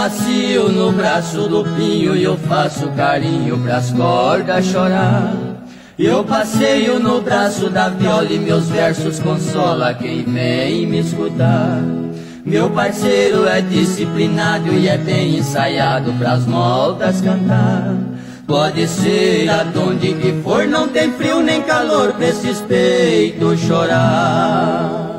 macio no braço do pinho e eu faço carinho pras cordas chorar. Eu passeio no braço da viola e meus versos consola quem vem me escutar. Meu parceiro é disciplinado e é bem ensaiado pras moldas cantar. Pode ser aonde que for, não tem frio nem calor pra esses peitos chorar.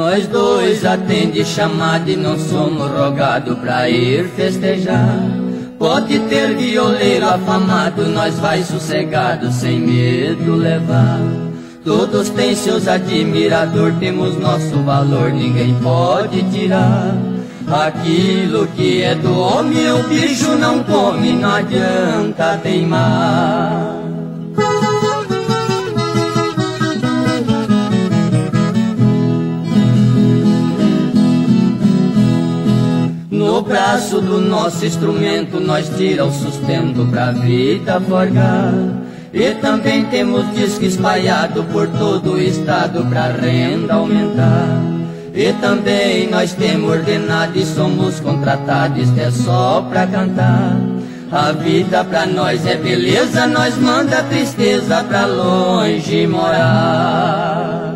Nós dois atende chamada e não somos rogado pra ir festejar. Pode ter violeiro afamado, nós vai sossegado, sem medo levar. Todos têm seus admirador, temos nosso valor, ninguém pode tirar. Aquilo que é do homem, o bicho não come, não adianta teimar. No braço do nosso instrumento nós tira o sustento pra vida forgar. E também temos disco espalhado por todo o estado pra renda aumentar. E também nós temos ordenado e somos contratados, é só pra cantar. A vida pra nós é beleza, nós manda tristeza pra longe morar.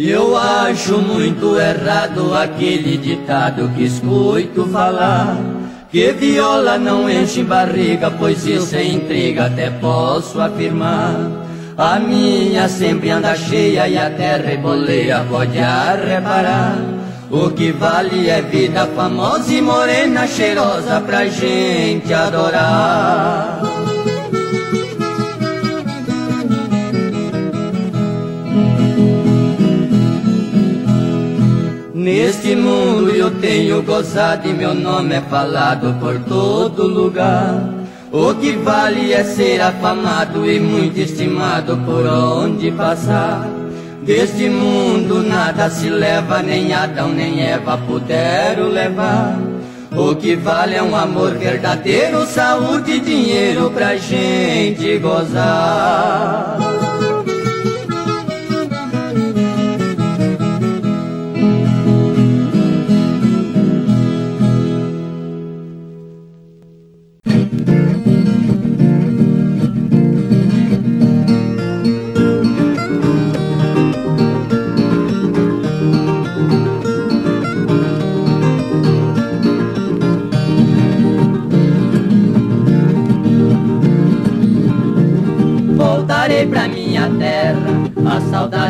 Eu acho muito errado aquele ditado que escuto falar Que viola não enche barriga, pois isso é intriga, até posso afirmar. A minha sempre anda cheia e até reboleia, pode reparar O que vale é vida famosa e morena cheirosa pra gente adorar Neste mundo eu tenho gozado e meu nome é falado por todo lugar. O que vale é ser afamado e muito estimado por onde passar. Deste mundo nada se leva, nem Adão nem Eva puderam levar. O que vale é um amor verdadeiro, saúde e dinheiro pra gente gozar.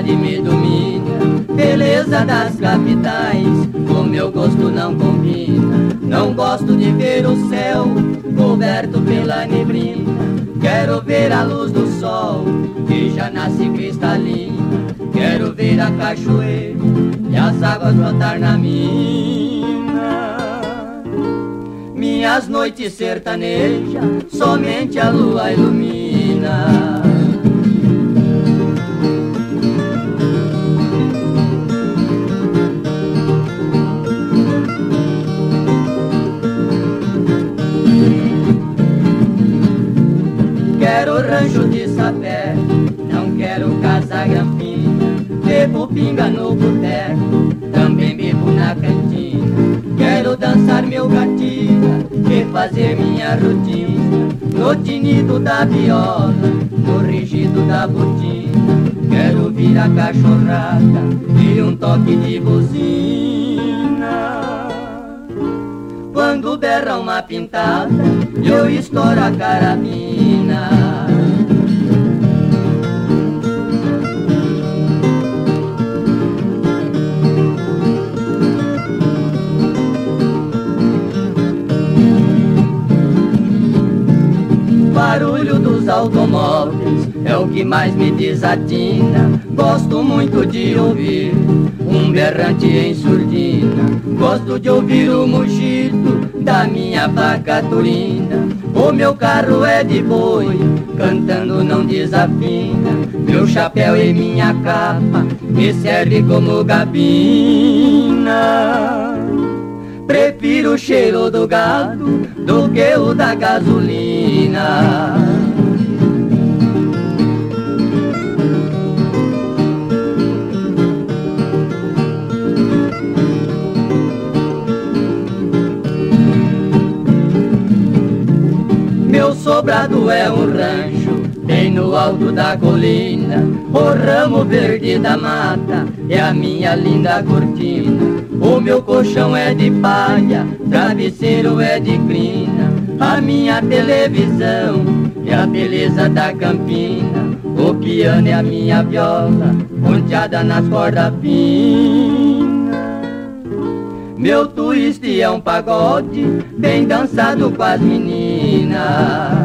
Saudade me domina. Beleza das capitais, o meu gosto não combina. Não gosto de ver o céu coberto pela neblina. Quero ver a luz do sol, que já nasce cristalina. Quero ver a cachoeira e as águas brotar na mina. Minhas noites sertanejas, somente a lua ilumina. Rancho de sapé, não quero casa granfina. Bebo pinga no boteco, também bebo na cantina. Quero dançar meu gatinha e fazer minha rotina. No tinido da viola, no rigido da botina. Quero ouvir a cachorrada e um toque de buzina. Quando berra uma pintada, eu estouro a carabina. Barulho dos automóveis é o que mais me desatina. Gosto muito de ouvir um berrante em surdina. Gosto de ouvir o mugido da minha vaca turina. O meu carro é de boi, cantando não desafina. Meu chapéu e minha capa me serve como gabina. Prefiro o cheiro do gado do que o da gasolina. Meu sobrado é um rancho, bem no alto da colina. O ramo verde da mata é a minha linda cortina. O meu colchão é de palha, travesseiro é de crina. A minha televisão é a beleza da campina. O piano é a minha viola, ponteada nas cordas finas. Meu twist é um pagode, bem dançado com as meninas.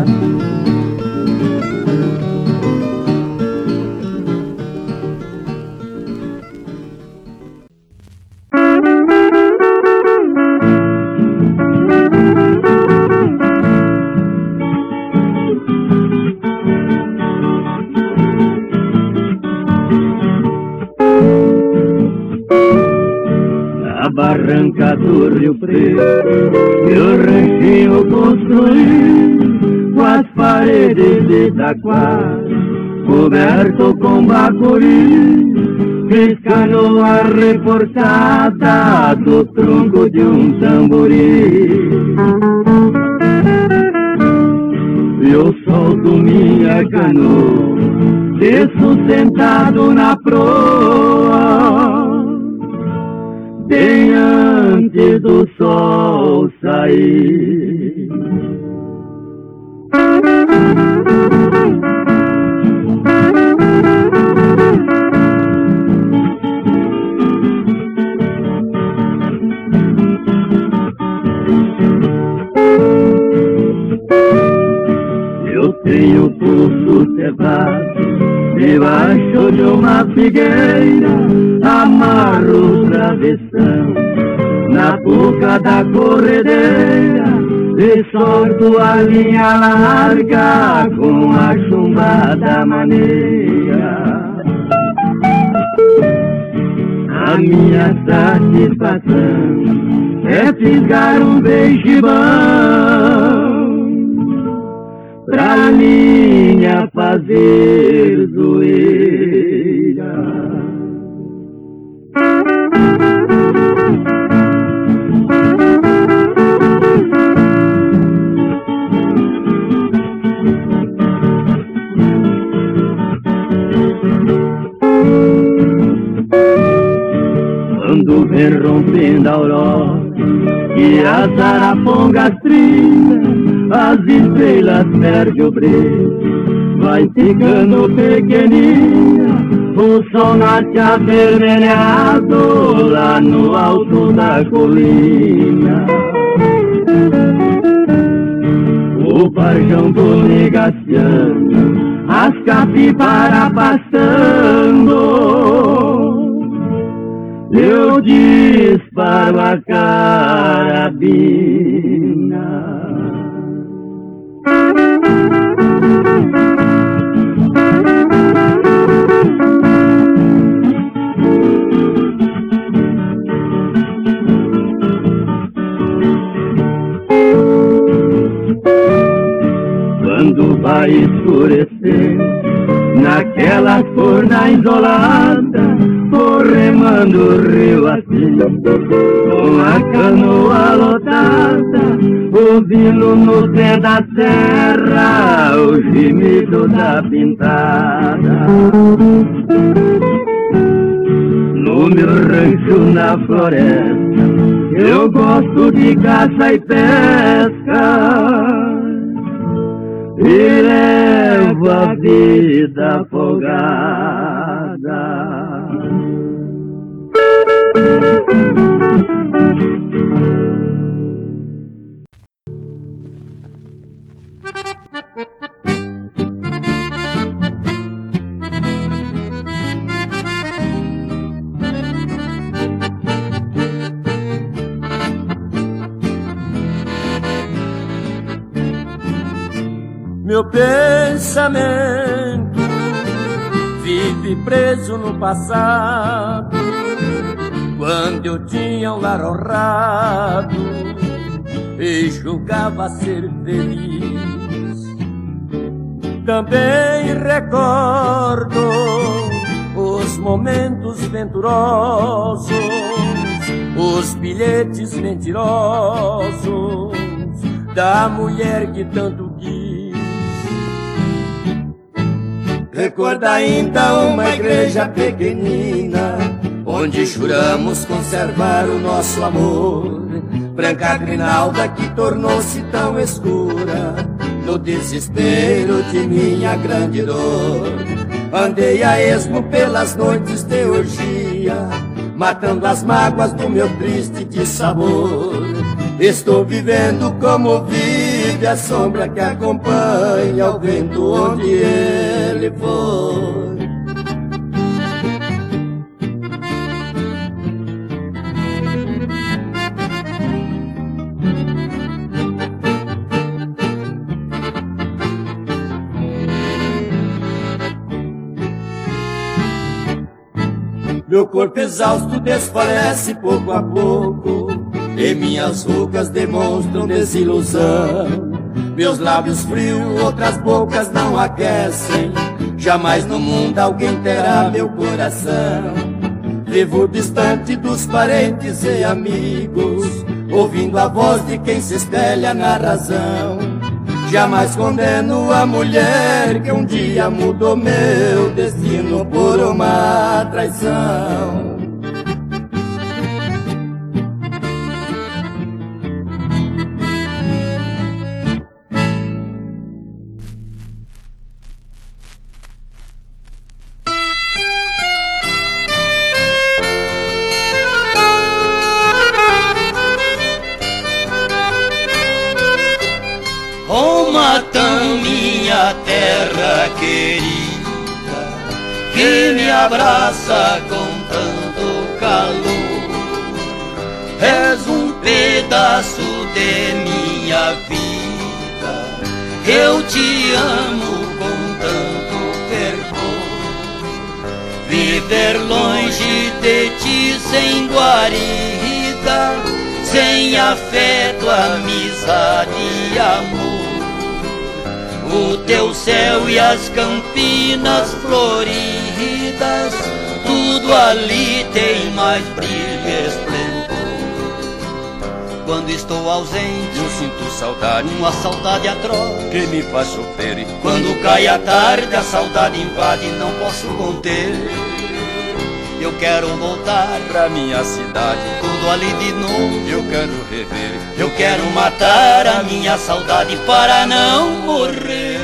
Do Rio Preto, meu ranchinho construí com as paredes de taquara, coberto com bacuri, fiz canoa reforçada do tronco de um tambori. Eu solto minha canoa, desço sentado na proa, bem antes do sol sair. Eu tenho pulso cevado debaixo de uma figueira, amarro o travessão na boca da corredeira e sorto a linha larga com a chumbada maneira. A minha satisfação é fisgar um beijibão pra linha fazer zoeira. Quando vem rompendo a aurora e as arapongas trilham, as estrelas perdem o brilho, vai ficando pequenininha, o sol nasce avermelhado lá no alto da colina. O parjão do negaciano, as capivaras passando, eu disparo a carabina. Quando vai escurecer, naquela forna isolada, vou remando o rio assim, com a canoa lotada, ouvindo no pé da serra o gemido da pintada. No meu rancho na floresta, eu gosto de caça e pesca e levo a vida folgada. Meu pensamento vive preso no passado, quando eu tinha um lar honrado e julgava ser feliz. Também recordo os momentos venturosos, os bilhetes mentirosos da mulher que tanto Recorda ainda uma igreja pequenina, onde juramos conservar o nosso amor. Branca grinalda que tornou-se tão escura, no desespero de minha grande dor. Andei a esmo pelas noites de orgia, matando as mágoas do meu triste sabor. Estou vivendo como vive a sombra que acompanha o vento onde ele for. Meu corpo exausto desfalece pouco a pouco E minhas rugas demonstram desilusão Meus lábios frios, outras bocas não aquecem. Jamais no mundo alguém terá meu coração. Vivo distante dos parentes e amigos Ouvindo a voz de quem se espelha na razão. Jamais condeno a mulher que um dia mudou meu destino por uma traição. Céu e as campinas floridas, tudo ali tem mais brilho e esplendor. Quando estou ausente, eu sinto saudade, uma saudade atroz que me faz sofrer. Quando cai a tarde, a saudade invade, não posso conter. Eu quero voltar pra minha cidade, tudo ali de novo. Eu quero rever, eu quero matar a minha saudade para não morrer.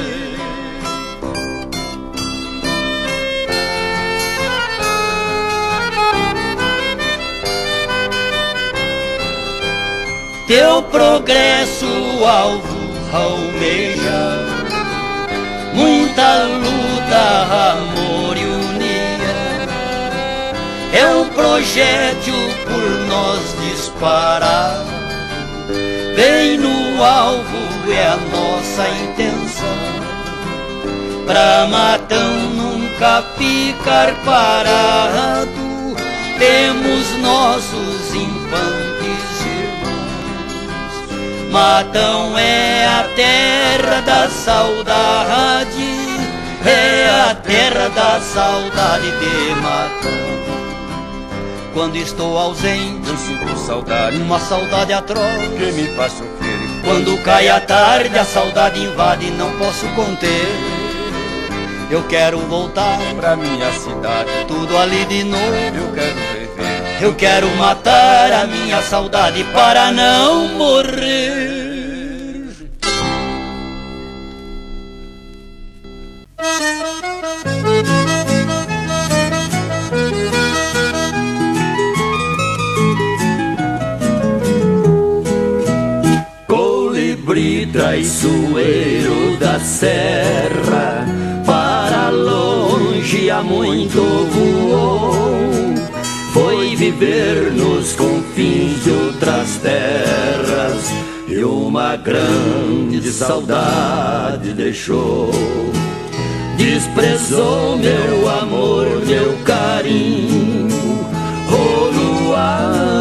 Teu progresso alvo almeja, muita luta, amor e é um projétil por nós disparar. Bem no alvo é a nossa intenção. Pra matão nunca ficar parado. Temos nossos Matão é a terra da saudade. É a terra da saudade de Matão. Quando estou ausente, eu sinto saudade, uma saudade atroz que me faz sofrer. Quando cai a tarde, a saudade invade, não posso conter. Eu quero voltar pra minha cidade, tudo ali de novo. Eu quero viver, eu quero matar a minha saudade para não morrer. traiçoeiro da serra, para longe há muito voou. Foi viver nos confins de outras terras e uma grande saudade deixou. Desprezou meu amor, meu carinho, o luar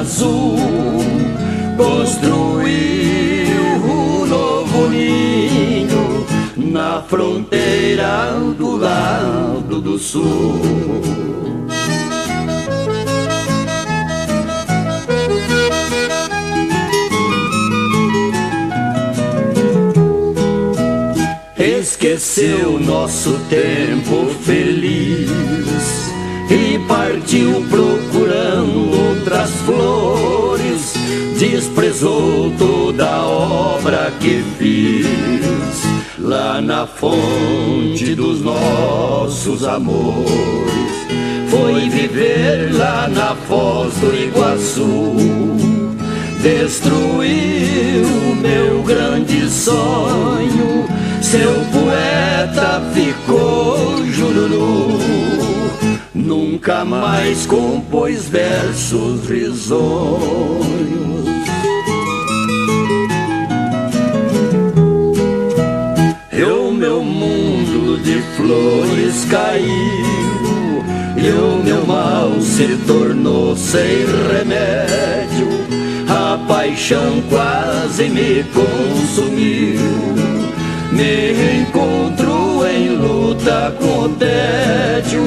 azul, construiu um novo ninho na fronteira do lado do sul. Esqueceu nosso tempo feliz e partiu procurando outras flores. Desprezou toda a obra que fiz lá na fonte dos nossos amores. Foi viver lá na foz do Iguaçu destruiu meu grande sonho seu poeta ficou jururu, nunca mais compôs versos risonhos. E o meu mundo de flores caiu, e o meu mal se tornou sem remédio. A paixão quase me consumiu me encontro em luta com tédio.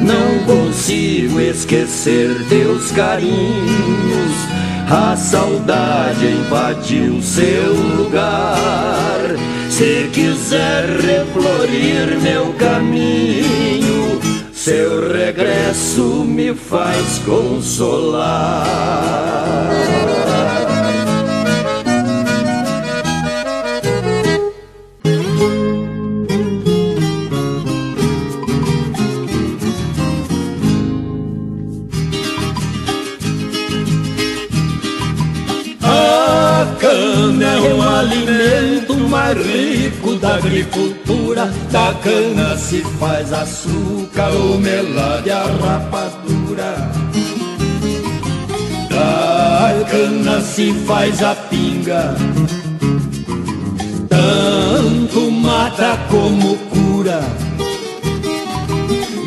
Não consigo esquecer teus carinhos. A saudade invadiu seu lugar. Se quiser reflorir meu caminho, seu regresso me faz consolar. Alimento mais rico da agricultura. Da cana se faz açúcar, ou melade a rapadura. Da cana se faz a pinga, tanto mata como cura.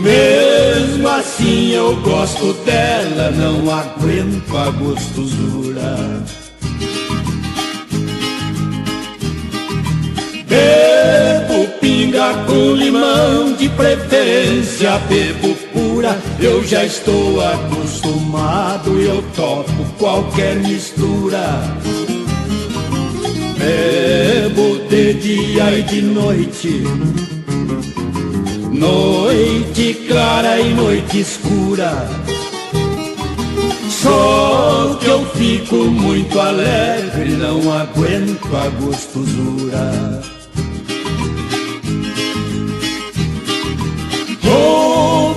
Mesmo assim eu gosto dela, não aguento a gostosura. Bebo pinga com limão, de preferência bebo pura. Eu já estou acostumado, eu topo qualquer mistura. Bebo de dia e de noite, noite clara e noite escura. Só que eu fico muito alegre, não aguento a gostosura.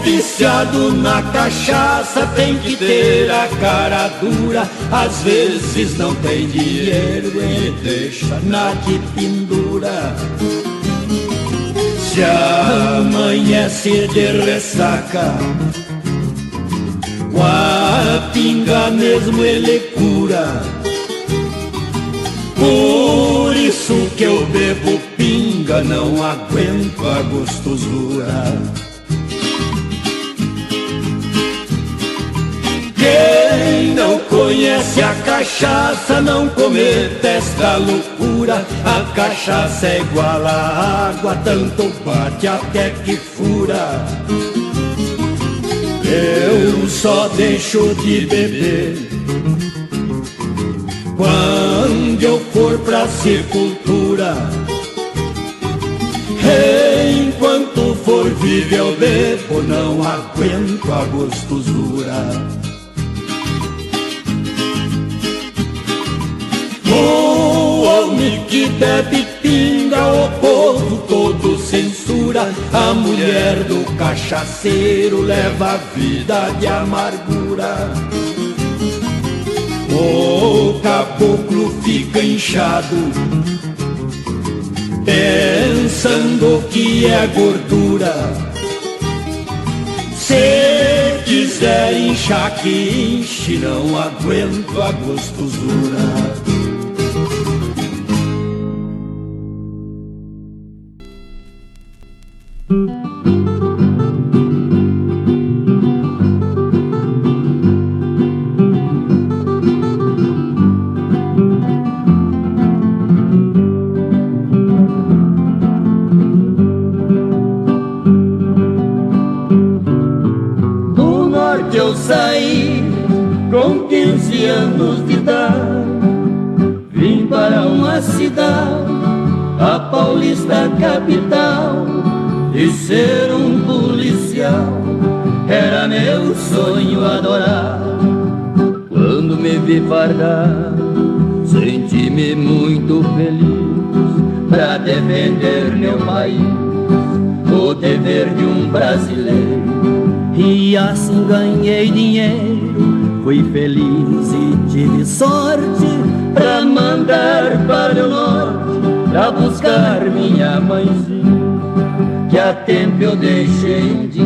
Viciado na cachaça tem que ter a cara dura. Às vezes não tem dinheiro, ele deixa na que pendura. Se amanhece de ressaca, com a pinga mesmo ele cura. Por isso que eu bebo pinga, não aguento a gostosura. Quem não conhece a cachaça não cometa esta loucura. A cachaça é igual à água, tanto bate até que fura. Eu só deixo de beber quando eu for pra sepultura. Enquanto for vivo eu bebo, não aguento a gostosura. O homem que bebe pinga, o povo todo censura. A mulher do cachaceiro leva a vida de amargura. O caboclo fica inchado, pensando que é gordura. Se quiser inchar que enche, não aguento a gostosura. Fui feliz e tive sorte pra mandar para o norte, pra buscar minha mãezinha, que há tempo eu deixei de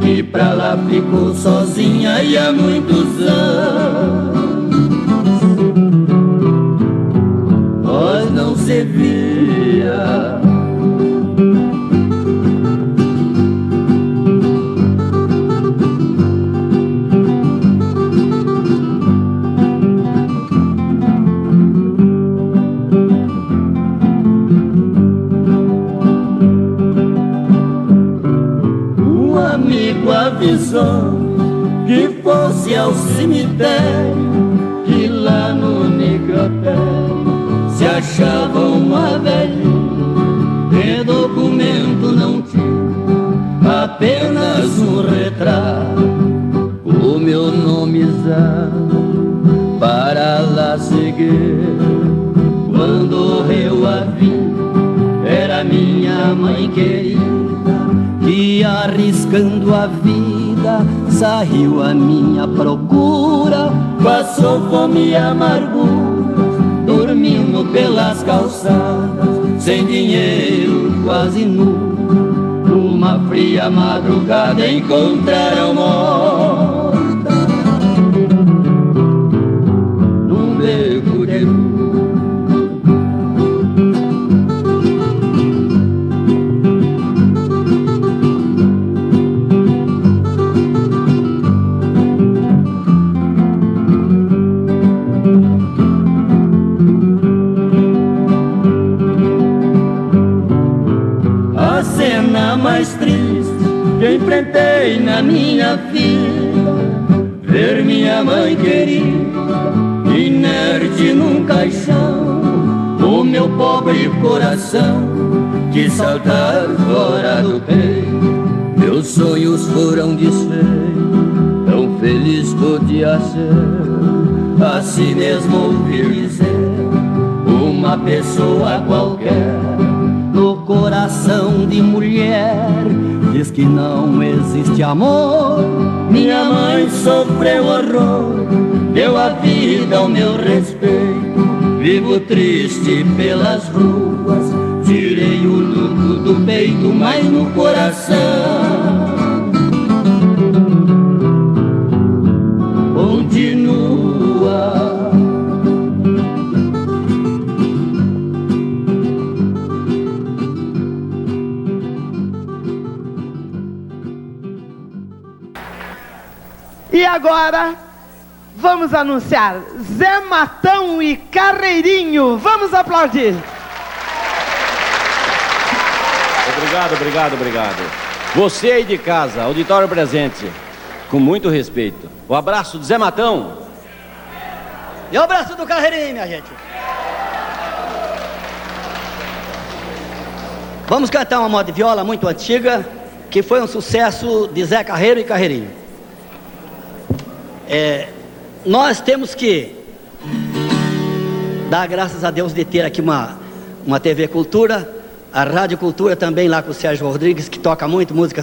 que pra lá ficou sozinha e há muitos saiu a minha procura. Passou fome e amargura, dormindo pelas calçadas, sem dinheiro, quase nu. Numa fria madrugada encontraram morta enfrentei na minha vida ver minha mãe querida inerte num caixão, o meu pobre coração que saltar fora do peito. Meus sonhos foram desfeitos, tão feliz podia ser, assim mesmo ouvir dizer uma pessoa qualquer no coração de mulher diz que não existe amor. Minha mãe sofreu horror, deu a vida ao meu respeito. Vivo triste pelas ruas, tirei o luto do peito, mas no coração agora vamos anunciar Zé Matão e Carreirinho. Vamos aplaudir. Obrigado, obrigado, obrigado. Você aí de casa, auditório presente, com muito respeito. O abraço do Zé Matão. E o abraço do Carreirinho, minha gente. Vamos cantar uma moda de viola muito antiga, que foi um sucesso de Zé Carreiro e Carreirinho. É, nós temos que dar graças a Deus de ter aqui uma, uma TV Cultura, a Rádio Cultura também lá com o Sérgio Rodrigues, que toca muito música,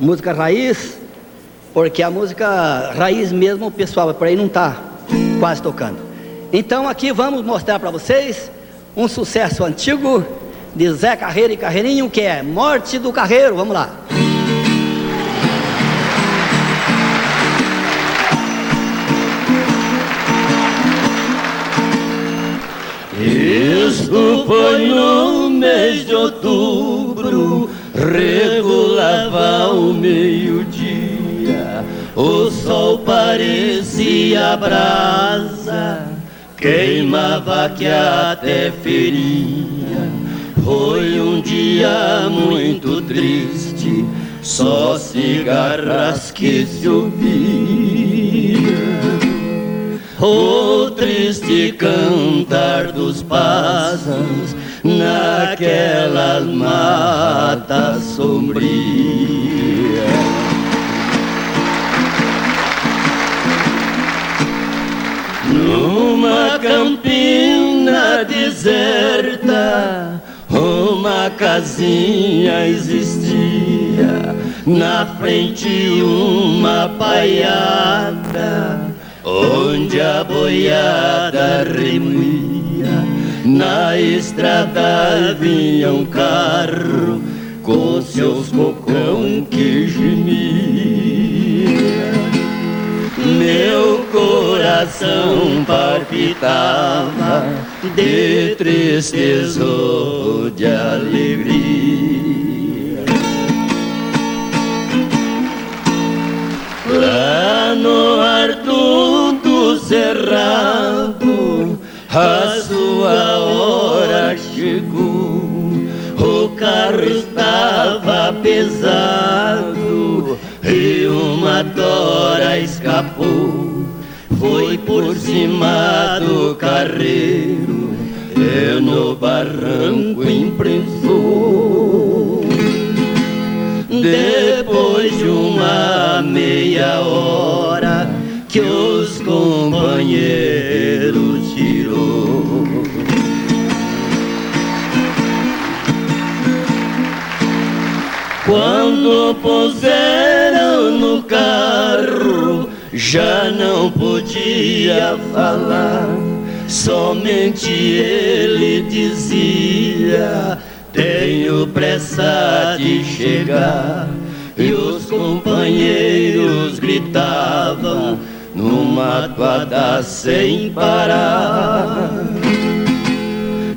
música raiz, porque a música raiz mesmo o pessoal por aí não está quase tocando. Então aqui vamos mostrar para vocês um sucesso antigo de Zé Carreiro e Carreirinho, que é Morte do Carreiro. Vamos lá. Isso foi no mês de outubro, regulava o meio-dia. O sol parecia brasa, queimava que até feria. Foi um dia muito triste, só cigarras que se ouvia. O triste cantar dos pássaros naquelas matas sombrias. Numa campina deserta, uma casinha existia, na frente uma paiada, onde a boiada remoía. Na estrada vinha um carro com seus cocão que gemia. Meu coração palpitava de tristeza ou de alegria. Lá no ar tudo cerrado, a sua hora chegou. O carro estava pesado e uma tora escapou. Foi por cima do carreiro e no barranco imprensou. Depois de uma meia hora que os companheiros tirou. Quando puseram no carro, já não podia falar. Somente ele dizia: Tenho pressa de chegar. E os companheiros gritavam numa toada sem parar.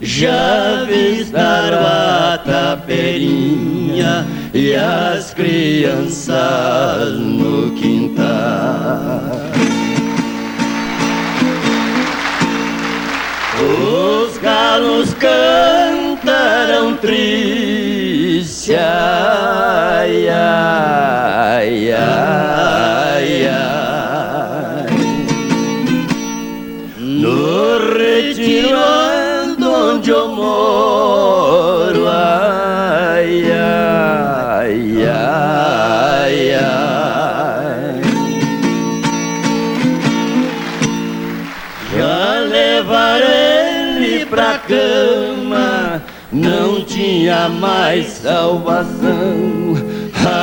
Já avistaram a taperinha e as crianças no quintal. Os galos cantaram triste, ai, ai, ai, tinha mais salvação.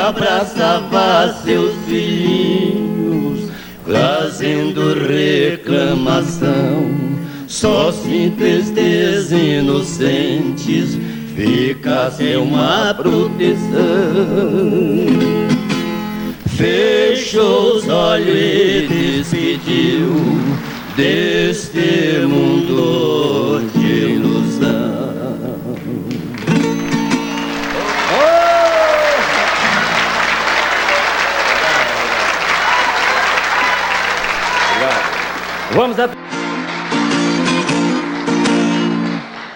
Abraçava seus filhinhos, fazendo reclamação. Só simples inocentes fica sem uma proteção. Fechou os olhos e despediu deste mundo Vamos a.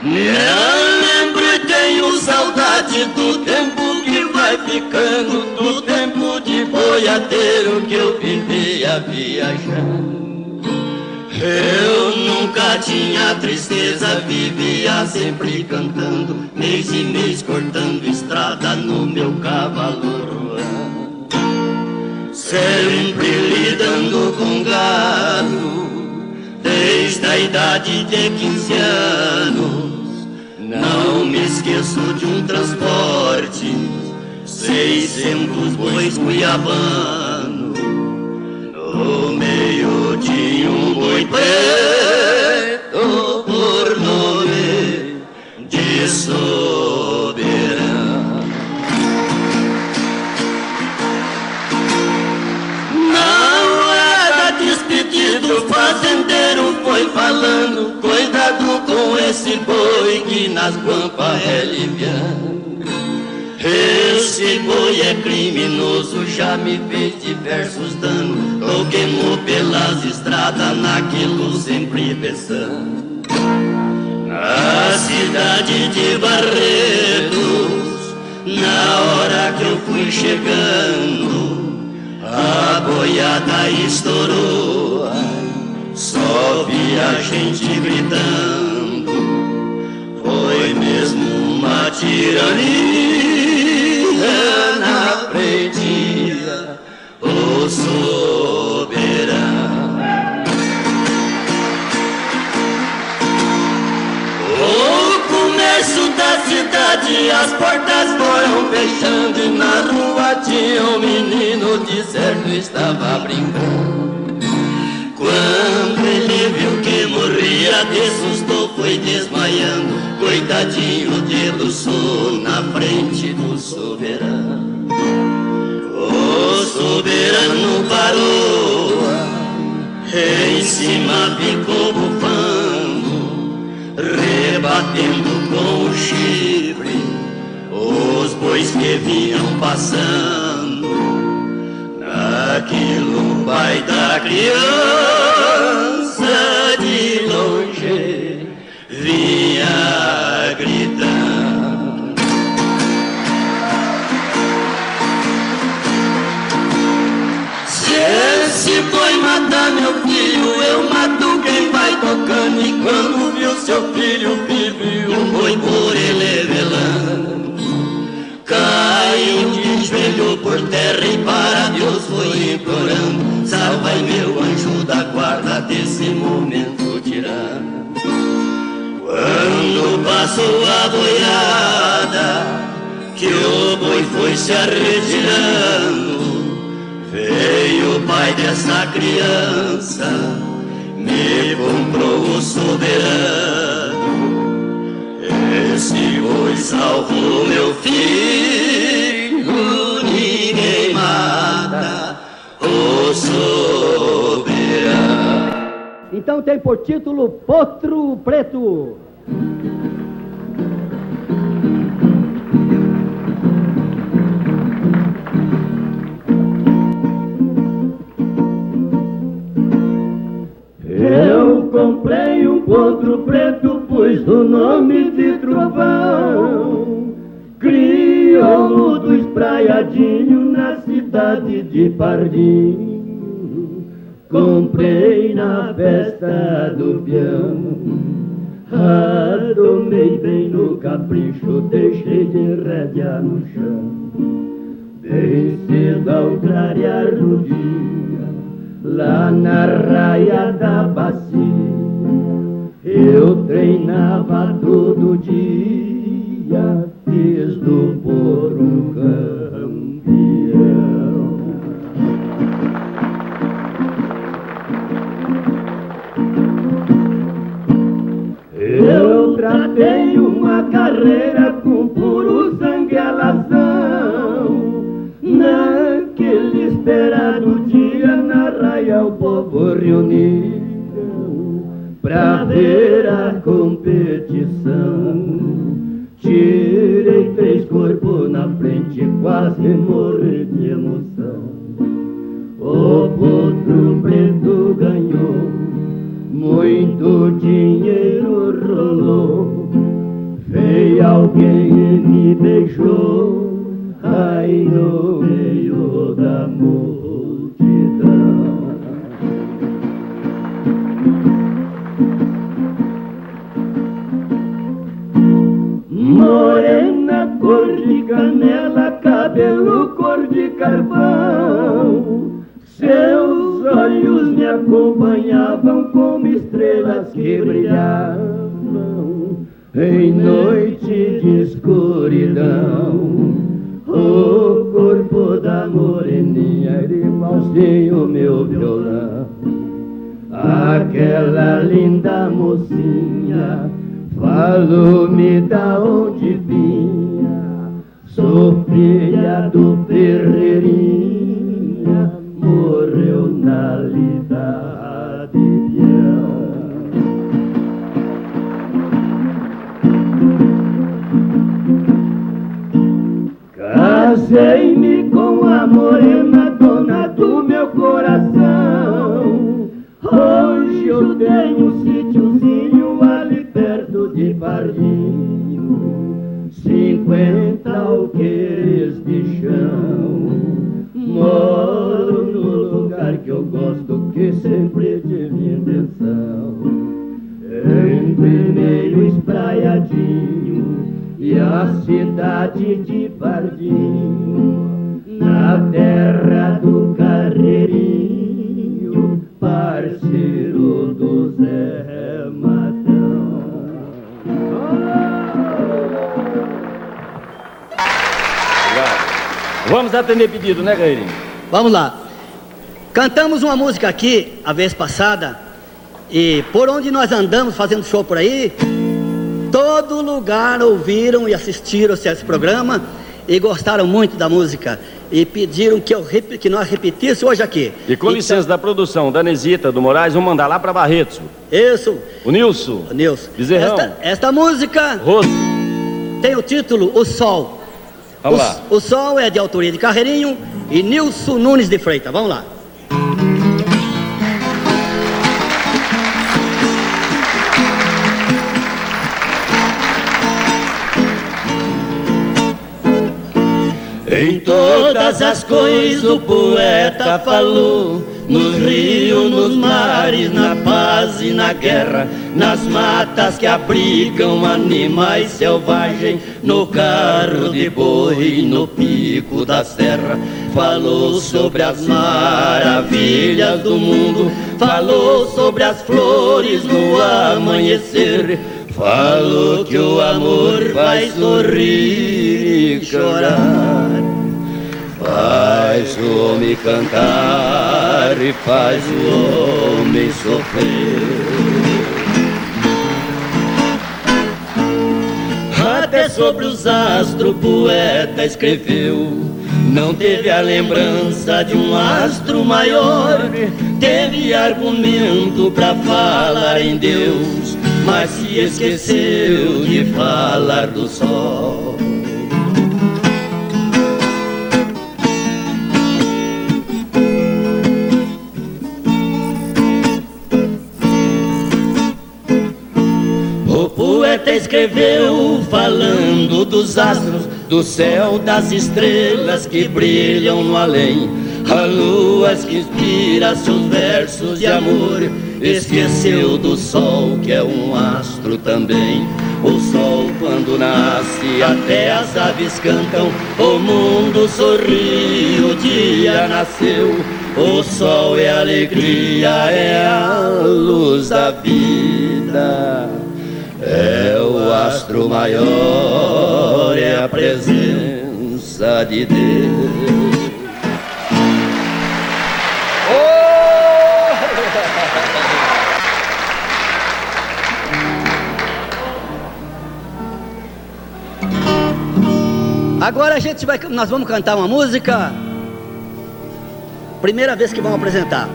Eu lembro tenho saudade do tempo que vai ficando, do tempo de boiadeiro que eu vivia viajando. Eu nunca tinha tristeza, vivia sempre cantando, mês e mês cortando estrada no meu cavalo. Sempre lidando com gado, desde a idade de 15 anos. Não me esqueço de um transporte, 600 bois cuiabano. No meio de um boi preto por nome de soberano. Falando: Cuidado com esse boi que nas guampas é liviano. Esse boi é criminoso, já me fez diversos danos. Tô queimou pelas estradas, naquilo sempre pensando. Na cidade de Barretos, na hora que eu fui chegando, a boiada estourou. Só vi a gente gritando, foi mesmo uma tirania na frente, o soberano. da cidade as portas foram fechando e na rua tinha um menino de certo estava brincando. Quando ele viu que morria de susto foi desmaiando, coitadinho de Luçu na frente do soberano. O soberano parou, em cima ficou bufando, rebatendo com o chifre os bois que vinham passando. Naquilo pai da criança de longe vinha gritando. Se esse boi matar meu filho, eu mato quem vai tocando. E quando viu seu filho vive, o boi por ele velando. Caiu de joelho por terra e para Deus foi implorando. Salva meu anjo da guarda desse momento tirano. Quando passou a boiada, que o boi foi se arretirando, veio o pai dessa criança me comprou o soberano. Esse boi salvou meu filho, ninguém mata o soberano. Então tem por título Potro Preto. comprei um potro preto, o nome de trovão. Crioulo do espraiadinho na cidade de Pardinho. Comprei na festa do peão. Tomei bem no capricho, deixei de rédea no chão. Bem cedo ao clarear do dia lá na raia da bacia. Eu treinava todo dia, fiz do por um campeão. Eu tratei uma carreira na terra do Carreirinho, parceiro do Zé Matão. Vamos atender pedido, né, Gairinho? Vamos lá. Cantamos uma música aqui a vez passada e por onde nós andamos fazendo show por aí, todo lugar ouviram e assistiram esse programa e gostaram muito da música e pediram que, eu, que nós repetisse hoje aqui. E com licença da produção, da Nesita, do Moraes, vamos mandar lá para Barretos. Isso. O Nilson. O Nilson. Bezerrão. Esta, esta música Rosto. tem o título O Sol. Vamos o, lá. o Sol é de autoria de Carreirinho e Nilson Nunes de Freitas. Vamos lá. Em todas as coisas o poeta falou, nos rios, nos mares, na paz e na guerra, nas matas que abrigam animais selvagens, no carro de boi, no pico da serra. Falou sobre as maravilhas do mundo, falou sobre as flores no amanhecer. Falou que o amor faz sorrir e chorar. Faz o homem cantar e faz o homem sofrer. Até sobre os astros o poeta escreveu. Não teve a lembrança de um astro maior, teve argumento para falar em Deus, mas se esqueceu de falar do sol. O poeta escreveu falando dos astros, do céu, das estrelas que brilham no além. A lua que inspira seus versos de amor, esqueceu do sol que é um astro também. O sol quando nasce, até as aves cantam, o mundo sorri, o dia nasceu. O sol é alegria, é a luz da vida. É o astro maior, é a presença de Deus. Agora a gente vai, nós vamos cantar uma música. Primeira vez que vamos apresentar.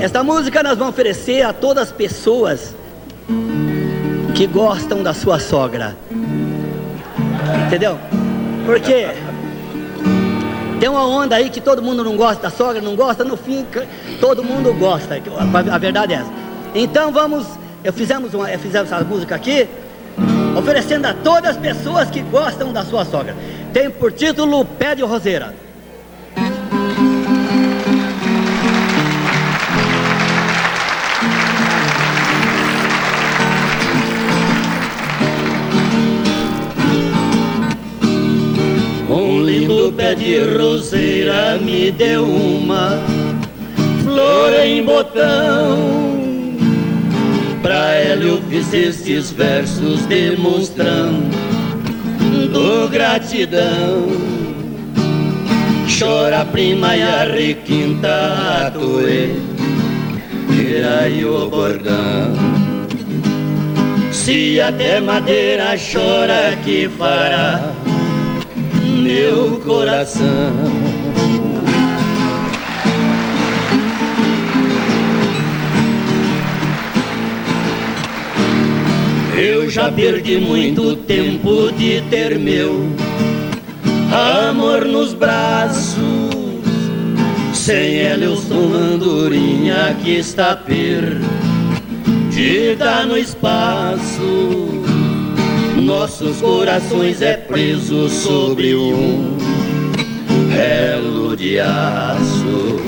Esta música nós vamos oferecer a todas as pessoas que gostam da sua sogra. Entendeu? Porque tem uma onda aí que todo mundo não gosta da sogra, não gosta, no fim todo mundo gosta. A verdade é essa. Então vamos, eu fizemos uma, fizemos essa música aqui, oferecendo a todas as pessoas que gostam da sua sogra. Tem por título Pé de Roseira. Um lindo pé de roseira me deu uma flor em botão. Pra eu fiz estes versos demonstrando gratidão. Chora prima e a requinta a tuê, tira e o bordão. Se até madeira chora que fará meu coração. Eu já perdi muito tempo de ter meu amor nos braços. Sem ela eu sou andorinha que está perdida no espaço. nossos corações é preso sobre um elo de aço.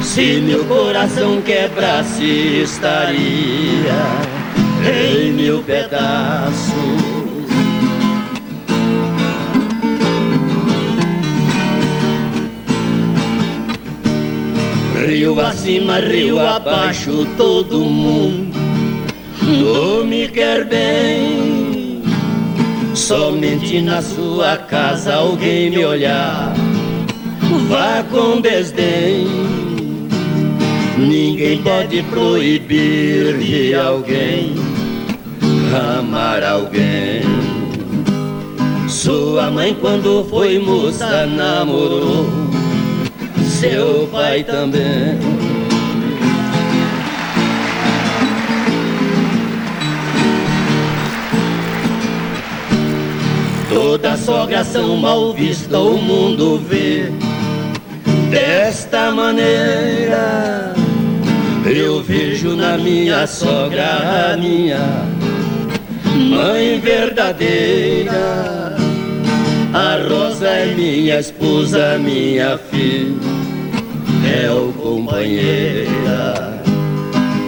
Se meu coração quebrasse, estaria em mil pedaços. Rio acima, rio abaixo, todo mundo me quer bem. Somente na sua casa alguém me olhar, vá com desdém. Ninguém pode proibir de alguém amar alguém. Sua mãe, quando foi moça, namorou seu pai também. Toda sogração mal vista o mundo vê desta maneira. Eu vejo na minha sogra a minha mãe verdadeira. A Rosa é minha esposa, minha filha, é o companheira.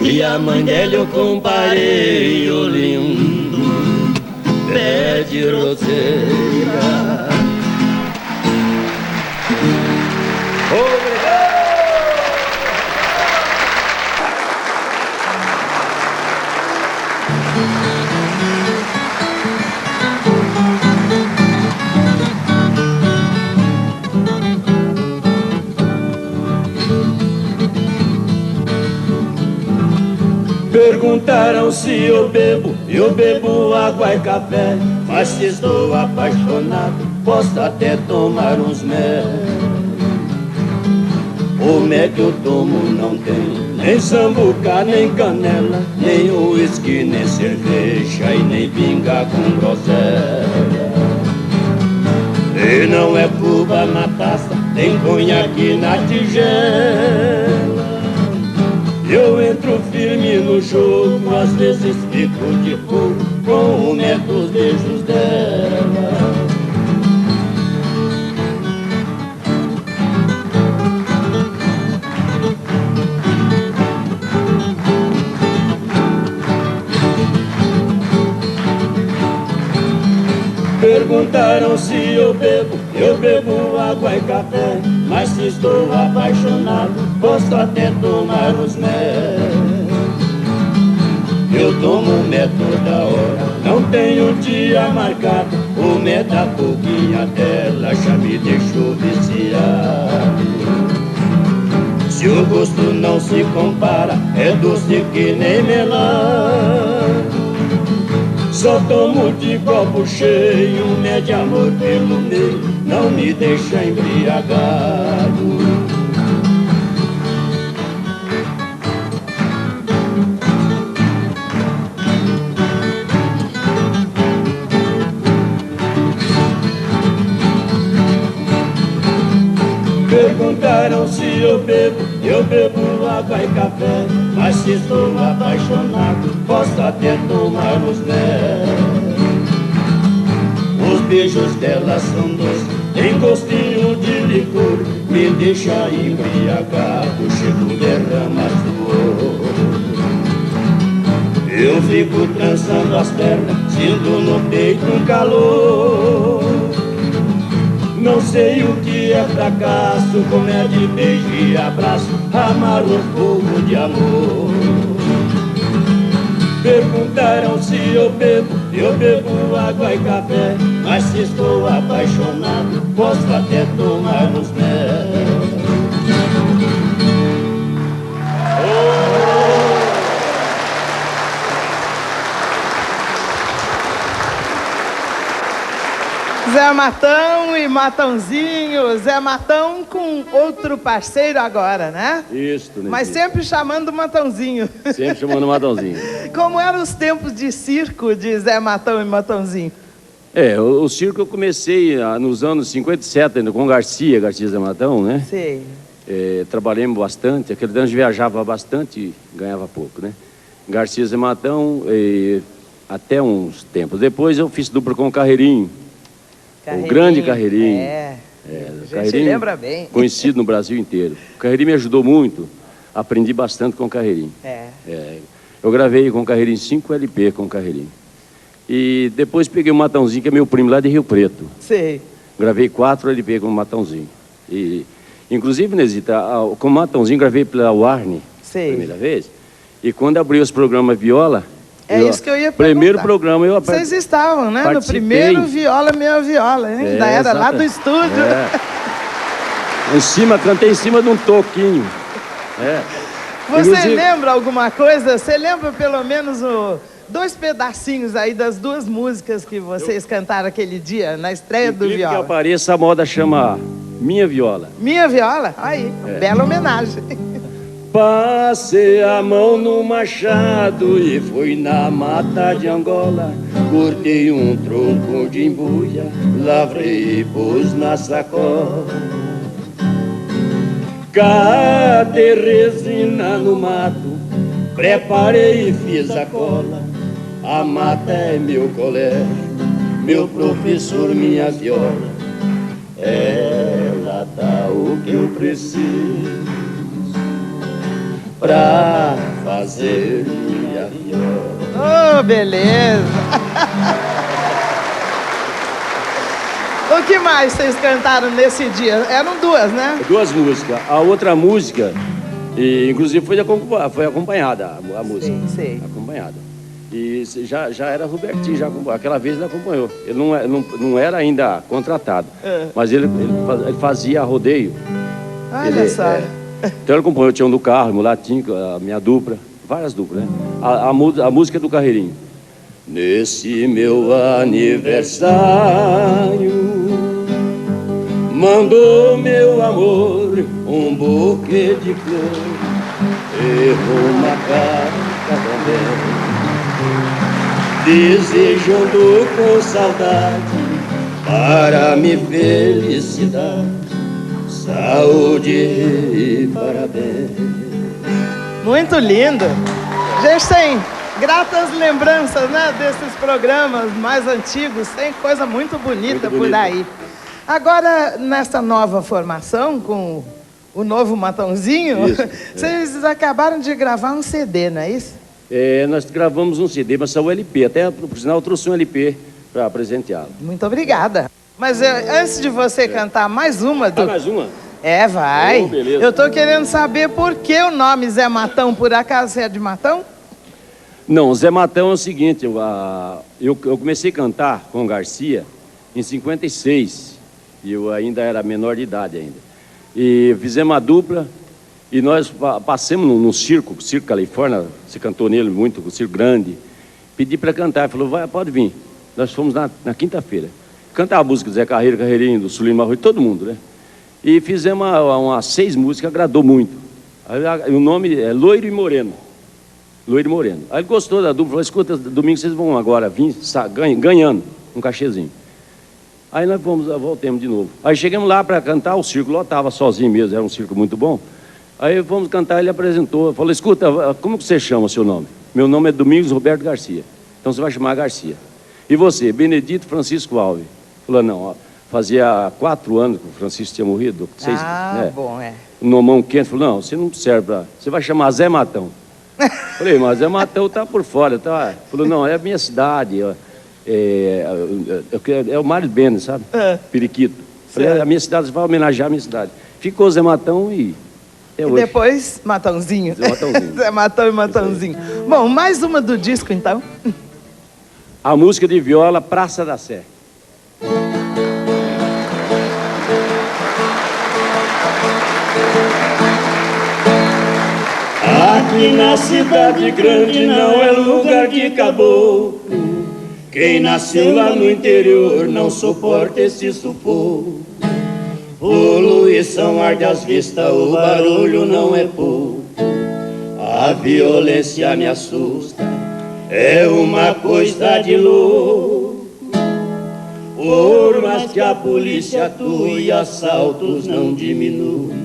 E a mãe dela eu comparei o lindo pé de roseira. Se eu bebo, eu bebo água e café. Mas se estou apaixonado, posso até tomar uns mel. O mel que eu tomo não tem nem sambuca, nem canela, nem uísque, nem cerveja e nem pinga com groselha. E não é cuba na taça, tem conhaque na tigela. Eu entro firme no jogo, às vezes fico de fogo com o medo dos beijos dela. Perguntaram se eu bebo, eu bebo água e café. Mas se estou apaixonado, posso até tomar os mel. Eu tomo mel toda hora, não tenho dia marcado. O mel da boquinha dela já me deixou viciado. Se o gosto não se compara, é doce que nem melão. Só tomo de copo cheio, mé de amor pelo meio, não me deixa embriagado. Perguntaram se eu bebo, eu bebo água e café. Mas se estou apaixonado, posso até tomar os mel. Os beijos dela são doces, tem gostinho de licor. Me deixa embriagado, chego derramas do. Eu fico trançando as pernas, sinto no peito um calor. Não sei o que é fracasso, como é beijo e abraço, amar o fogo de amor. Perguntaram se eu bebo, eu bebo água e café, mas se estou apaixonado, posso até tomar os mel. Zé Matão e Matãozinho. Zé Matão com outro parceiro agora, né? Isso, né? Mas sempre chamando Matãozinho. Sempre chamando Matãozinho. Como eram os tempos de circo de Zé Matão e Matãozinho? É, o, o circo eu comecei ah, nos anos 57 ainda com Garcia, Garcia Zé Matão, né? Sei. É, trabalhamos bastante, aquele ano viajava bastante e ganhava pouco, né? Garcia Zé Matão, eh, até uns tempos. Depois eu fiz dupla com o Carreirinho, o grande Carreirinho. É. É, Carreirinho, lembra bem. Conhecido no Brasil inteiro. O Carreirinho me ajudou muito. Aprendi bastante com o Carreirinho. É. É, eu gravei com o Carreirinho 5 LP com o Carreirinho. E depois peguei o Matãozinho, que é meu primo lá de Rio Preto. Sei. Gravei 4 LP com o Matãozinho. E, inclusive, Nesita, com o Matãozinho gravei pela Warner, Sei. primeira vez. E quando abriu os programas Viola... É isso que eu ia Primeiro perguntar. programa eu Vocês estavam, né? No primeiro Viola, Minha Viola, hein? É, Ainda era lá exata- do estúdio. É. Em cima, cantei em cima de um toquinho. É. Você Inclusive- lembra alguma coisa? Você lembra pelo menos o, dois pedacinhos aí das duas músicas que vocês cantaram aquele dia, na estreia do Incrível que Viola? apareça, a moda chama Minha Viola. Minha Viola? Aí, É. bela homenagem. Passei a mão no machado e fui na mata de Angola. Cortei um tronco de embuia, lavrei e pus na sacola. Catei resina no mato, preparei e fiz a cola. A mata é meu colégio, meu professor, minha viola. Ela dá o que eu preciso pra fazer minha viola. Oh, beleza. o que mais vocês cantaram nesse dia? Eram duas, né? Duas músicas. A outra música, e, inclusive, foi, foi acompanhada a, a música. Sim, sei. Acompanhada. E já, já era Robertinho, já, aquela vez ele acompanhou. Ele não, não, não era ainda contratado, É. mas ele, ele fazia rodeio. Olha Ele- só. é. Então ele acompanhou o Tião do Carro, Mulatinho, a minha dupla, várias duplas, né? A, a, a música do Carreirinho. Nesse meu aniversário, mandou meu amor um buquê de flor e uma carta também, desejando com saudade para me felicidade, saúde e parabéns. Muito lindo. A gente tem gratas lembranças, né, desses programas mais antigos. Tem coisa muito bonita, Muito por aí. Agora, nessa nova formação, com o novo Matãozinho, Isso, é. vocês acabaram de gravar um CD, não é isso? É, nós gravamos um CD, mas saiu LP. Até, por sinal, eu trouxe um LP para apresentá-lo. Muito obrigada. Mas eh, antes de você cantar mais uma. Ah, mais uma? É, vai. Oh. Eu tô querendo saber por que o nome Zé Matão. Por acaso você é de Matão? Não, Zé Matão é o seguinte, eu, eu, eu comecei a cantar com o Garcia em 56, e eu ainda era menor de idade ainda. E fizemos uma dupla, e nós pa- passamos num, num circo, Circo Califórnia, você cantou nele muito, um circo grande, pedi para cantar, ele falou, vai, pode vir. Nós fomos na, na quinta-feira. Cantar a música Zé Carreiro, Carreirinho, do Sulino Marroi, todo mundo, né? E fizemos uma- umas seis músicas, agradou muito. Aí, o nome é Loiro e Moreno. Loiro Moreno. Aí ele gostou da dupla, falou, escuta, domingo vocês vão agora vir ganhando um cachezinho. Aí nós fomos, ah, voltemos de novo. Aí chegamos lá para cantar, o circo lotava sozinho mesmo, era um circo muito bom. Aí fomos cantar, ele apresentou, falou, escuta, como que você chama o seu nome? Meu nome é Domingos Roberto Garcia. Então você vai chamar Garcia. E você, Benedito Francisco Alves? Falou, não, ó, fazia quatro anos que o Francisco tinha morrido, seis, ah, né? bom, é. um nomão quente, falou, não, você não serve para. Você vai chamar Zé Matão. Falei, mas Zé Matão tá por fora, tá? Falou, não, é a minha cidade, ó, é, é, é, é o Mário Bene, sabe? É. Periquito. Falei, Certo. a minha cidade, você vai homenagear a minha cidade. Ficou Zé Matão e. É E hoje. depois, Matãozinho. Zé Matãozinho. Zé Matão e Matãozinho. Bom, mais uma do disco, então. A música de viola Praça da Sé. Aqui na cidade grande não é lugar de caboclo. Quem nasceu lá no interior não suporta esse sufoco. Poluição arde às vistas, o barulho não é pouco. A violência me assusta, é uma coisa de louco. Por mais que a polícia atue, assaltos não diminuem.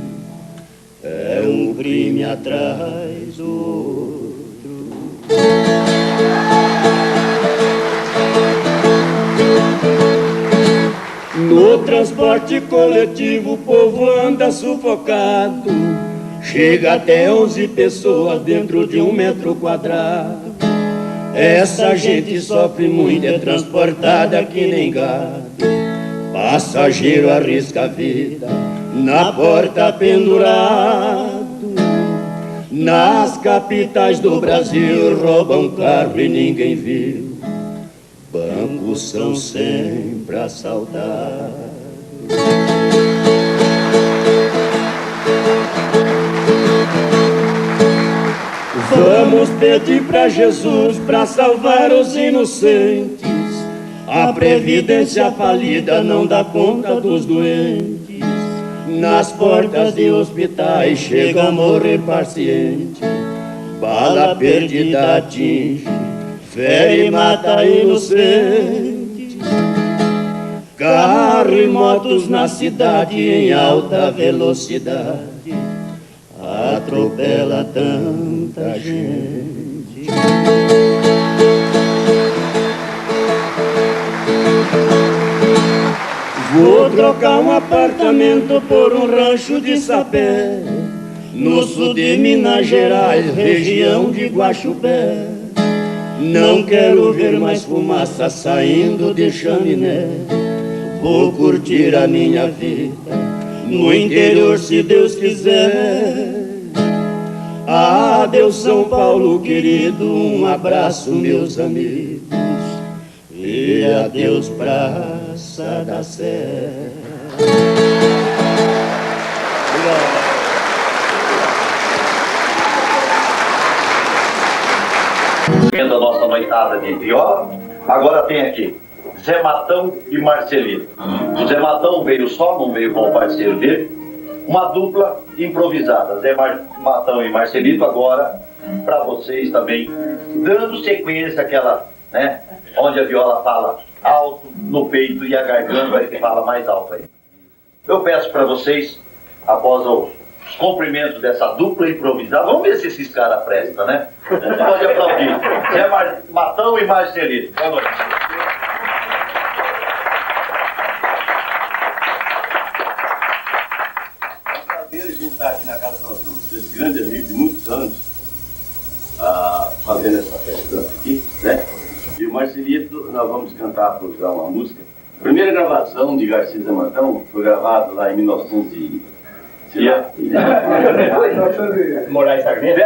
É um crime atrás do outro. No transporte coletivo o povo anda sufocado. Chega até 11 pessoas dentro de um metro quadrado. Essa gente sofre muito, é transportada que nem gado. Passageiro arrisca a vida na porta pendurado. Nas capitais do Brasil roubam carro e ninguém viu. Bancos são sempre assaltados. Vamos pedir para Jesus para salvar os inocentes. A previdência falida não dá conta dos doentes. Nas portas de hospitais chega a morrer paciente. Bala perdida atinge, fere e mata inocente. Carro e motos na cidade em alta velocidade atropela tanta gente. Vou trocar um apartamento por um rancho de sapé. No sul de Minas Gerais, região de Guaxupé. Não quero ver mais fumaça saindo de chaminé. Vou curtir a minha vida no interior se Deus quiser. Adeus São Paulo querido, um abraço meus amigos. E adeus Praça da Sé Vendo a nossa noitada de viola, agora tem aqui Zé Matão e Marcelino. O Zé Matão veio só, não veio com o parceiro dele. Uma dupla improvisada, Zé Matão e Marcelito, agora para vocês também, dando sequência àquela, né, onde a viola fala alto no peito e a garganta que fala mais alto aí. Eu peço para vocês, após os cumprimentos dessa dupla improvisada, vamos ver se esses caras prestam, né? Pode aplaudir. Zé Matão e Marcelito. Boa noite. estar aqui na casa desse grande amigo de muitos anos, ah, fazendo essa festa aqui, né? E o Marcelito, nós vamos cantar para usar uma música. A primeira gravação de Garcia Zamantão foi gravada lá em 1900 e... Moraes Sarmento?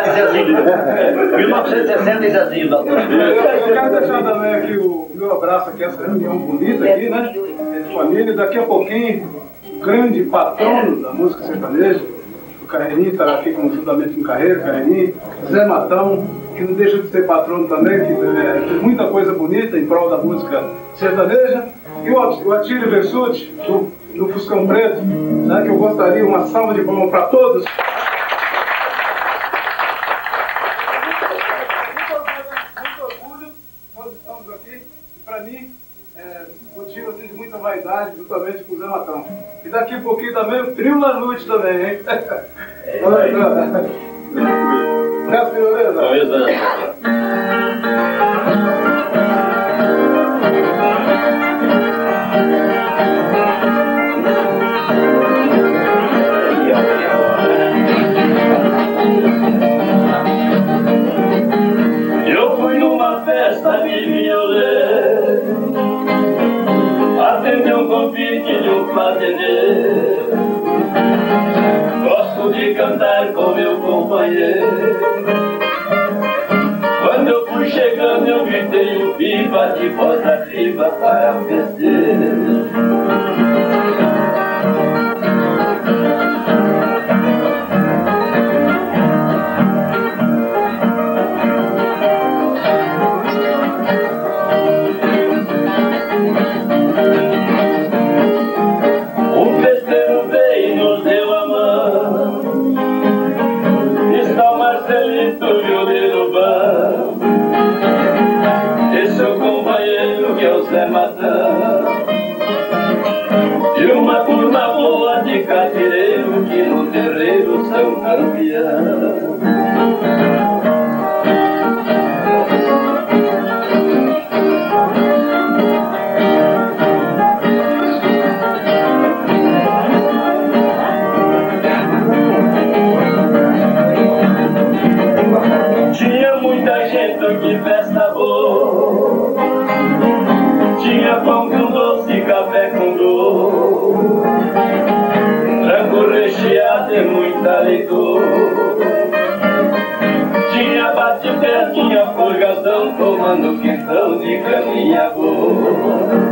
1960 e Zezinho da Eu quero deixar também aqui o meu abraço aqui, essa reunião bonita aqui, né? De família. Daqui a pouquinho, o grande patrono da música sertaneja, Carreirinho está aqui com juntamente com Carreiro, Carreirinho, Zé Matão, que não deixa de ser patrono também, que é, tem muita coisa bonita em prol da música sertaneja, e o Atílio Versuti, do, do Fuscão Preto, né, que eu gostaria uma salva de palmas para todos. Muito orgulho, nós estamos aqui, para mim, é, motivo de muita vaidade, juntamente com o Zé Matão. E daqui a pouquinho também o trio La Noite também, hein? Eu fui numa festa de violão Atendeu um convite de um fazendeiro. Gosto de cantar com meu Quando eu fui chegando eu gritei o viva de voz ativa para o muita leitor. Tinha bate pé, tinha folgazão, tomando quentão de caminha boa.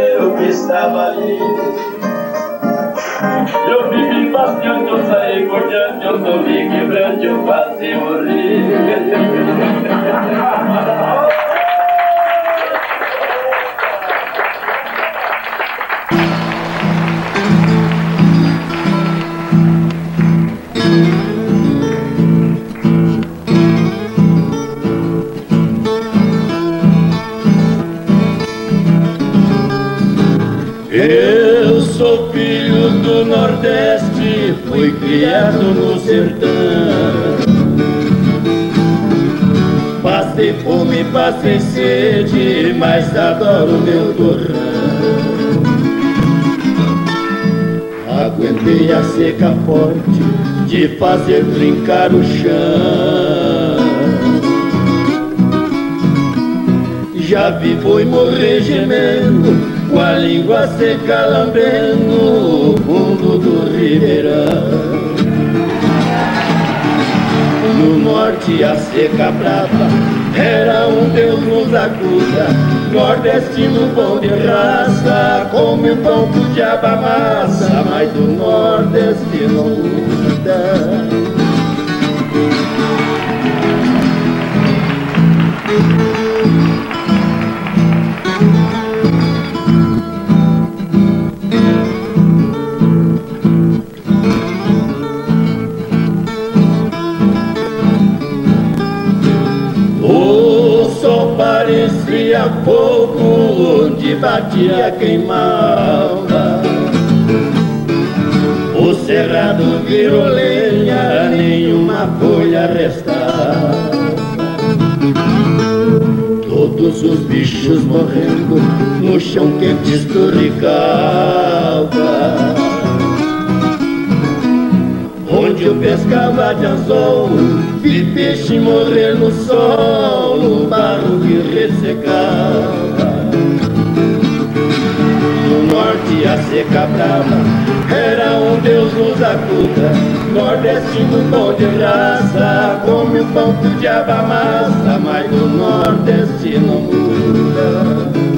me despedi. Peguei na viola e cantei pra ouvir. Ao senhor festeiro que estava ali. Eu vivi bastante, eu saí por diante, eu tomei quebrante, eu quase morri. Nordeste, fui criado no sertão. Passei fome, passei sede, mas adoro meu torrão. Aguentei a seca forte de fazer brincar o chão. Já vi boi morrer gemendo com a língua seca lambendo do ribeirão. No norte a seca brava era um Deus nos acuda, nordestino bom de raça, come o pão que o diabo mas do nordestino muda. Parecia fogo onde batia queimava. O cerrado virou lenha, nenhuma folha restava. Todos os bichos morrendo no chão quente esturricava onde eu pescava de anzol Vi peixe morrer no sol No barro que ressecava. No norte a seca brava Era um Deus nos acuda. Nordestino bom de raça Come o pão que o diabo amassa Mas do nordestino muda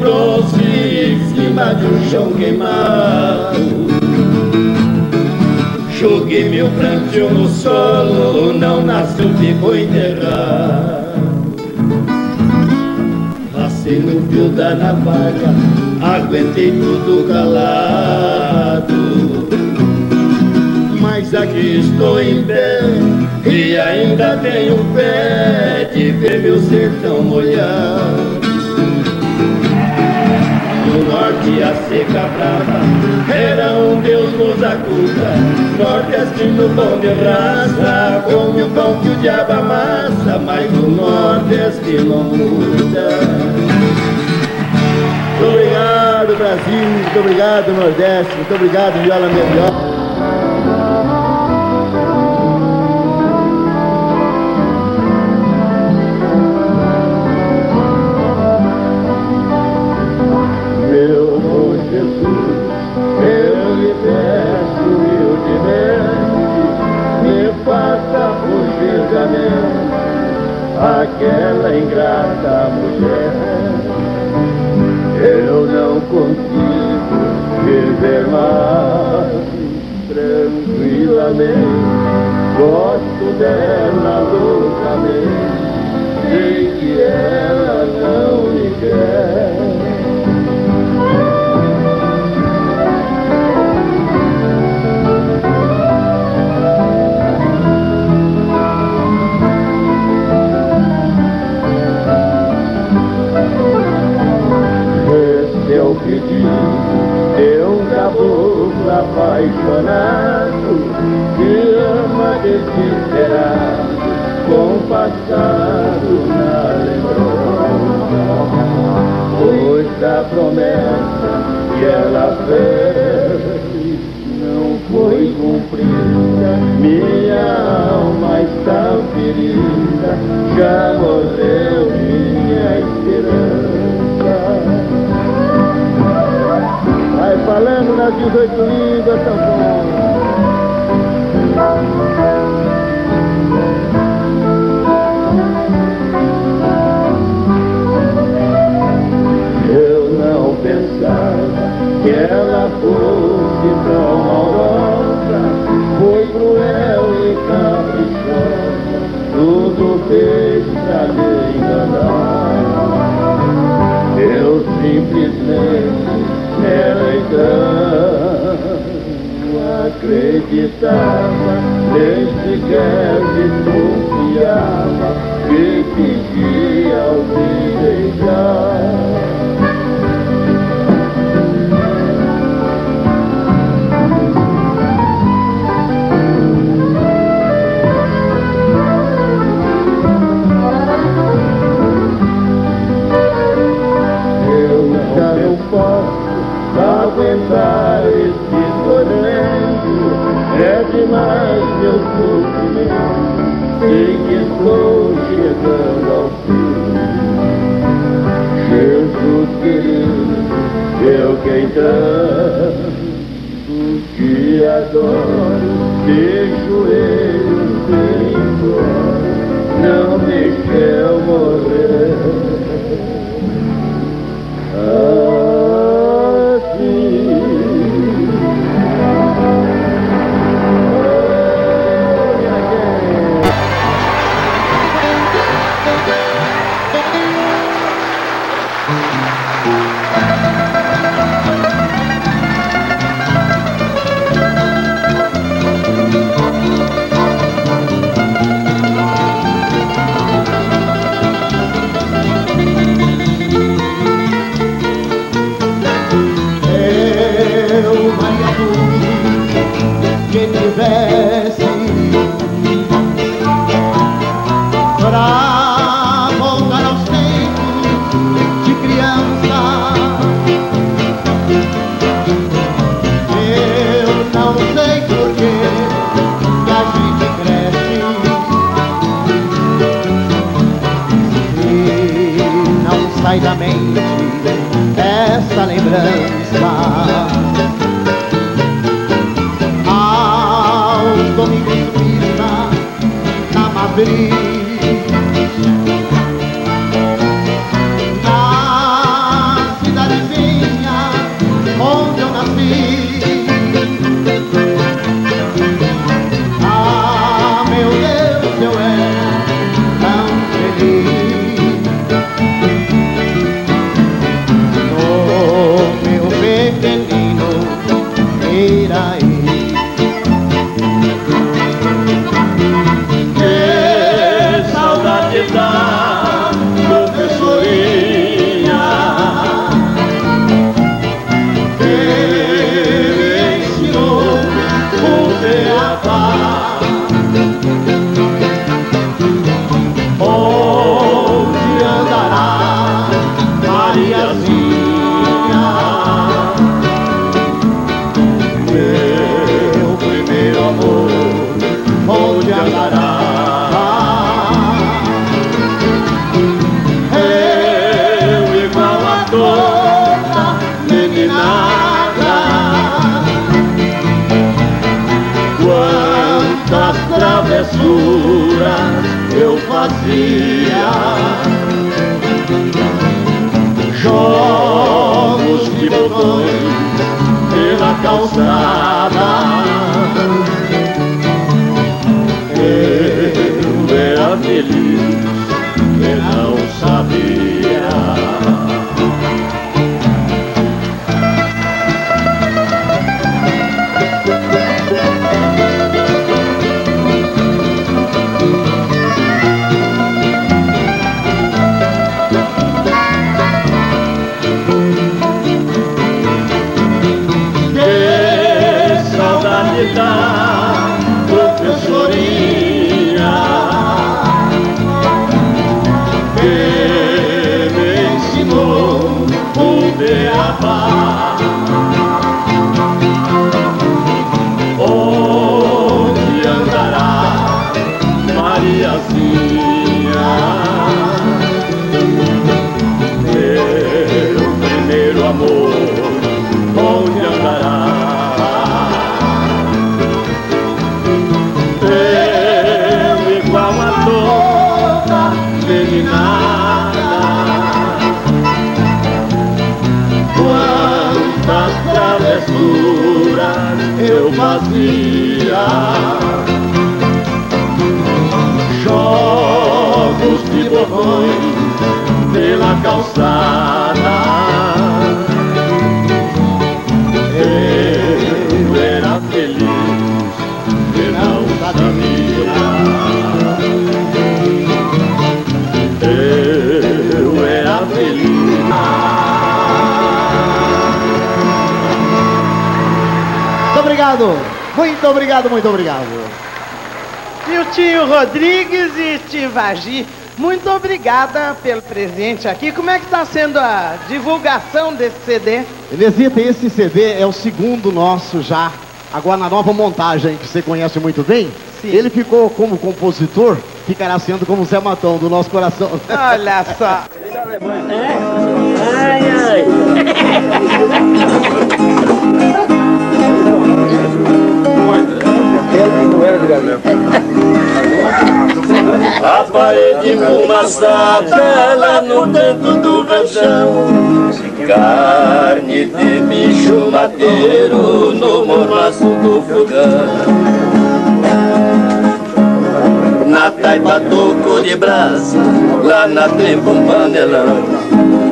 bronze em cima de um chão queimado. Joguei meu plantio no solo, não nasceu, ficou enterrado. Passei no fio da navalha, aguentei tudo calado. Mas aqui estou em pé e ainda tenho fé de ver meu sertão molhado norte a seca brava Era um Deus nos acusa. Nordestino bom de raça Come o pão que o diabo amassa Mas o nordestino muda. Muito obrigado Brasil, muito obrigado Nordeste. Muito obrigado Viola Melhor de la luz acreditava, nem sequer me confiava, me pedia ao me beijar. abrir. Jogos de botões pela calçada. Eu era feliz e não sabia. Eu era feliz. Obrigado. Muito obrigado, muito obrigado. E o tio Rodrigues e Tivagi, muito obrigada pelo presente aqui. Como é que está sendo a divulgação desse CD? Elisita, esse CD é o segundo nosso já, agora na nova montagem, que você conhece muito bem. Sim. Ele ficou como compositor, ficará sendo como Zé Matão do nosso coração. Olha só. É? Ai, ai. A parede fumaçada no canto do verjão Carne de bicho mateiro no mormaço do fogão taipa toco de brasa, lá na tempo um panelão.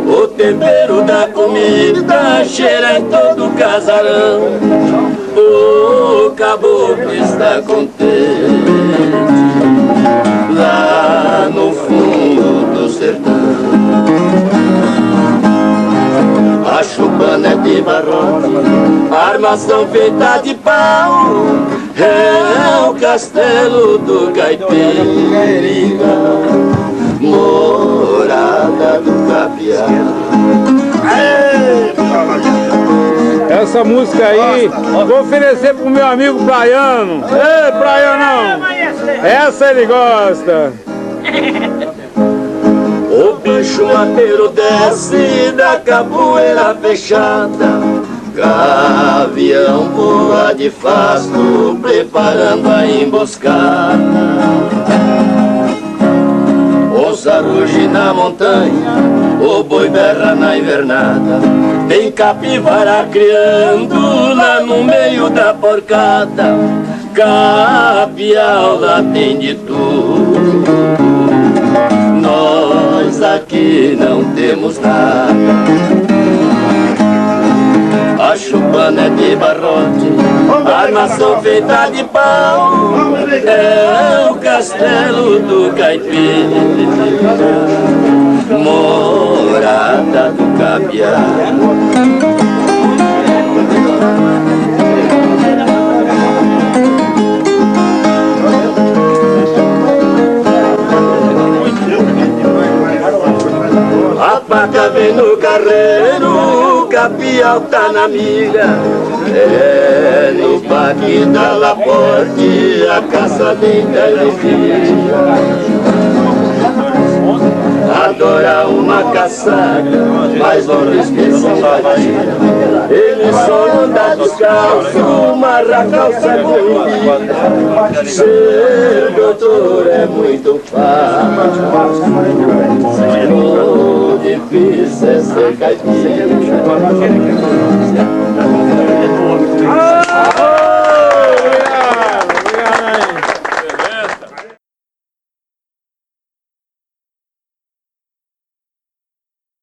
O tempero da comida cheira em todo casarão. O caboclo está contente lá no fundo do sertão. A chupana é de barrote, armação feita de pau, é o castelo do caipira, morada do capiá. Essa música aí, vou oferecer pro meu amigo Praiano. Ei, Praianão! Essa ele gosta. O bicho mateiro desce da capoeira fechada. Gavião voa de fasto, preparando a emboscada. Onça ruge na montanha, o boi berra na invernada. Tem capivara criando lá no meio da porcada. Capial lá tem de tudo. Nós aqui não temos nada. A chupana é de barrote, armação feita de pau, é o castelo do caipira, morada do capiar. A paca vem no carreiro capial tá na mira É no parque da Laporte A caça de inteligência adora uma caçada, mas não esqueça a Ele só anda descalço, uma calça corrida. Ser doutor é muito fácil, o difícil é ser caipira.